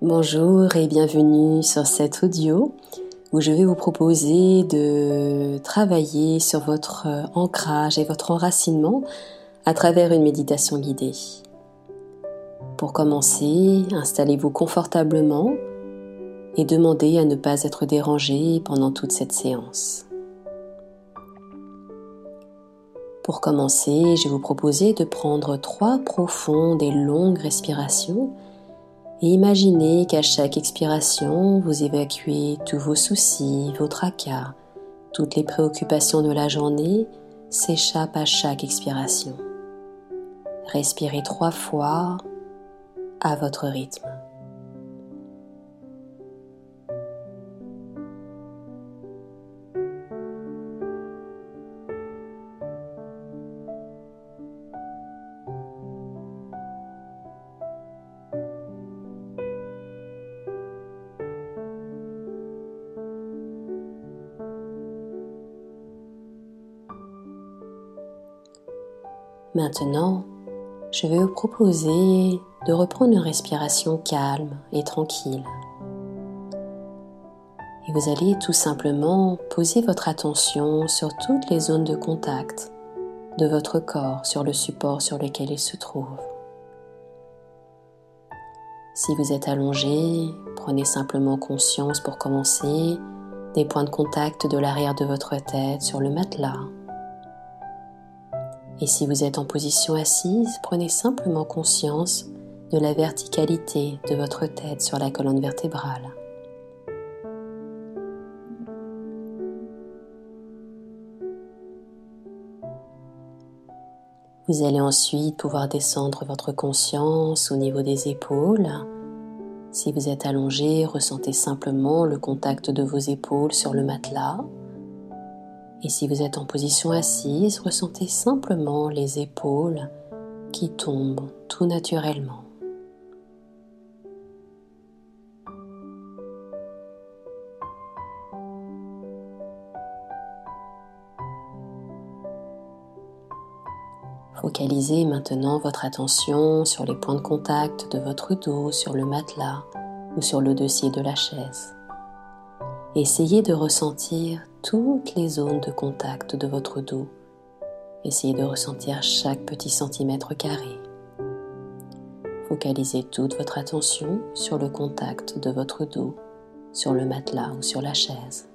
Bonjour et bienvenue sur cet audio où je vais vous proposer de travailler sur votre ancrage et votre enracinement à travers une méditation guidée. Pour commencer, installez-vous confortablement et demandez à ne pas être dérangé pendant toute cette séance. Pour commencer, je vais vous proposer de prendre trois profondes et longues respirations et imaginez qu'à chaque expiration, vous évacuez tous vos soucis, vos tracas, toutes les préoccupations de la journée s'échappent à chaque expiration. Respirez trois fois à votre rythme. Maintenant, je vais vous proposer de reprendre une respiration calme et tranquille. Et vous allez tout simplement poser votre attention sur toutes les zones de contact de votre corps sur le support sur lequel il se trouve. Si vous êtes allongé, prenez simplement conscience pour commencer des points de contact de l'arrière de votre tête sur le matelas et si vous êtes en position assise, prenez simplement conscience de la verticalité de votre tête sur la colonne vertébrale. Vous allez ensuite pouvoir descendre votre conscience au niveau des épaules. Si vous êtes allongé, ressentez simplement le contact de vos épaules sur le matelas. Et si vous êtes en position assise, ressentez simplement les épaules qui tombent tout naturellement. Focalisez maintenant votre attention sur les points de contact de votre dos, sur le matelas ou sur le dossier de la chaise. Essayez de ressentir toutes les zones de contact de votre dos. Essayez de ressentir chaque petit centimètre carré. Focalisez toute votre attention sur le contact de votre dos, sur le matelas ou sur la chaise.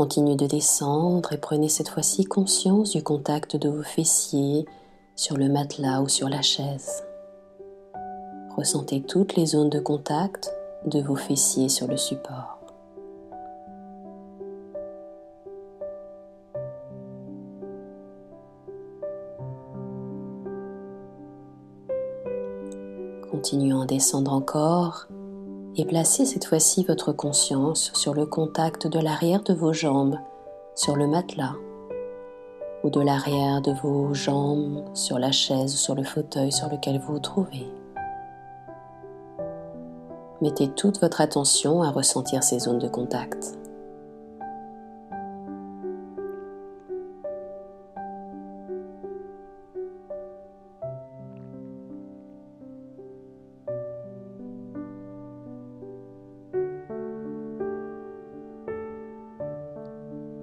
Puis on continue de descendre et prenez cette fois-ci conscience du contact de vos fessiers sur le matelas ou sur la chaise. Ressentez toutes les zones de contact de vos fessiers sur le support. Continuez à descendre encore et placez cette fois-ci votre conscience sur le contact de l'arrière de vos jambes sur le matelas ou de l'arrière de vos jambes sur la chaise ou sur le fauteuil sur lequel vous vous trouvez. Mettez toute votre attention à ressentir ces zones de contact.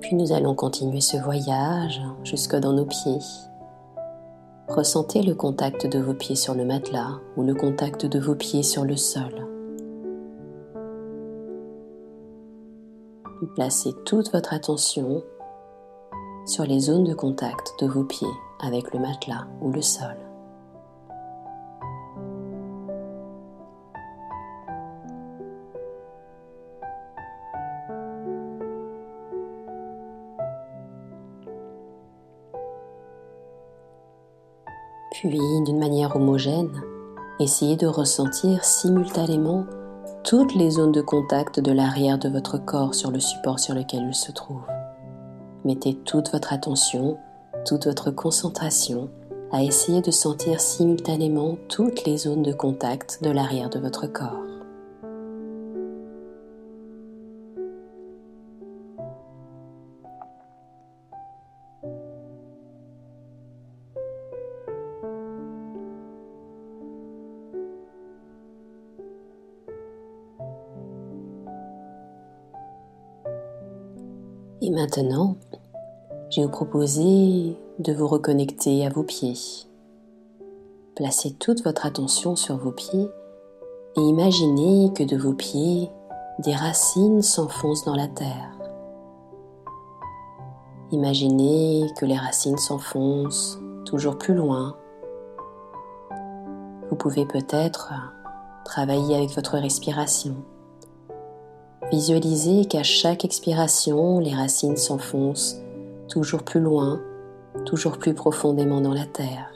Puis nous allons continuer ce voyage jusque dans nos pieds. Ressentez le contact de vos pieds sur le matelas ou le contact de vos pieds sur le sol. Placez toute votre attention sur les zones de contact de vos pieds avec le matelas ou le sol. Puis, d'une manière homogène, essayez de ressentir simultanément toutes les zones de contact de l'arrière de votre corps sur le support sur lequel il se trouve. Mettez toute votre attention, toute votre concentration à essayer de sentir simultanément toutes les zones de contact de l'arrière de votre corps. Et maintenant, je vais vous proposer de vous reconnecter à vos pieds. Placez toute votre attention sur vos pieds et imaginez que de vos pieds, des racines s'enfoncent dans la terre. Imaginez que les racines s'enfoncent toujours plus loin. Vous pouvez peut-être travailler avec votre respiration. Visualisez qu'à chaque expiration, les racines s'enfoncent toujours plus loin, toujours plus profondément dans la terre.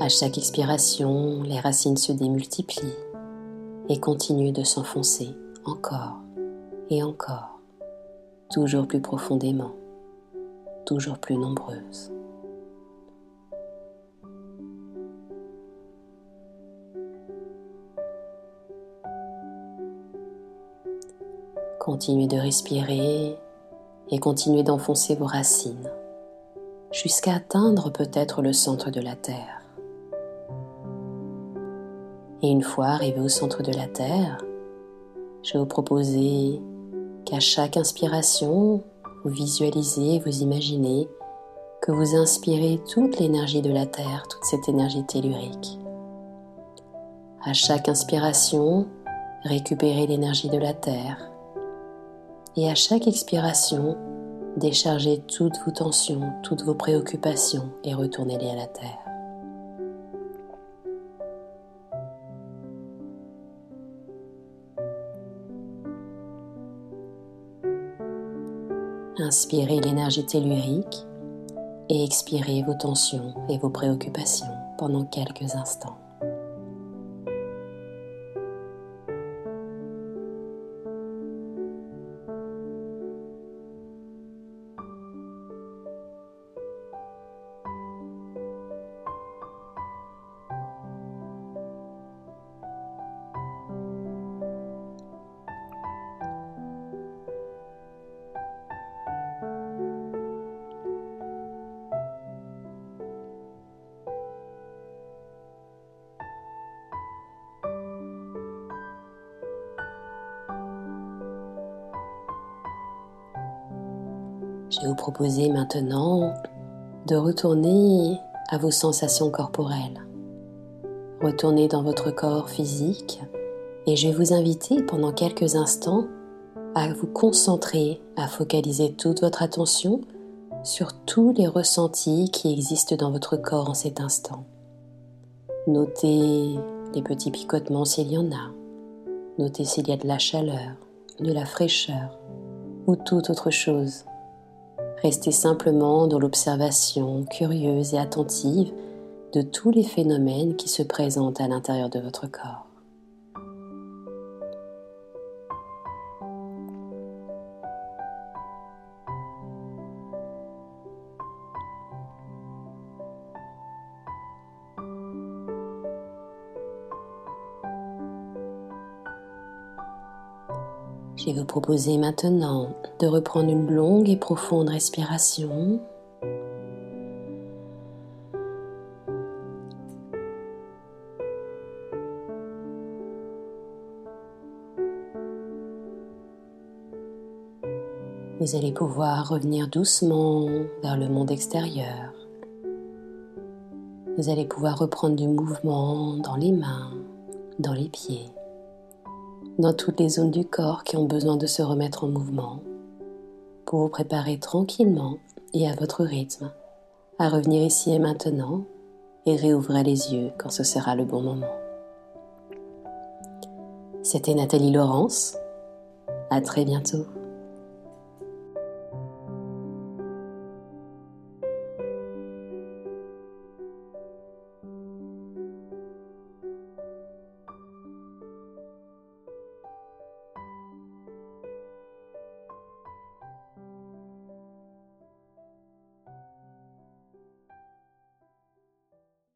À chaque expiration, les racines se démultiplient et continuent de s'enfoncer encore et encore, toujours plus profondément, toujours plus nombreuses. Continuez de respirer et continuez d'enfoncer vos racines jusqu'à atteindre peut-être le centre de la Terre. Et une fois arrivé au centre de la Terre, je vais vous proposer qu'à chaque inspiration, vous visualisez, vous imaginez que vous inspirez toute l'énergie de la Terre, toute cette énergie tellurique. À chaque inspiration, récupérez l'énergie de la Terre. Et à chaque expiration, déchargez toutes vos tensions, toutes vos préoccupations et retournez-les à la Terre. Inspirez l'énergie tellurique et expirez vos tensions et vos préoccupations pendant quelques instants. Je vais vous proposer maintenant de retourner à vos sensations corporelles. Retournez dans votre corps physique et je vais vous inviter pendant quelques instants à vous concentrer, à focaliser toute votre attention sur tous les ressentis qui existent dans votre corps en cet instant. Notez les petits picotements s'il y en a. Notez s'il y a de la chaleur, de la fraîcheur ou toute autre chose Restez simplement dans l'observation curieuse et attentive de tous les phénomènes qui se présentent à l'intérieur de votre corps. Je vais vous proposer maintenant de reprendre une longue et profonde respiration. Vous allez pouvoir revenir doucement vers le monde extérieur. Vous allez pouvoir reprendre du mouvement dans les mains, dans les pieds dans toutes les zones du corps qui ont besoin de se remettre en mouvement pour vous préparer tranquillement et à votre rythme à revenir ici et maintenant et réouvrir les yeux quand ce sera le bon moment. C'était Nathalie Laurence. À très bientôt.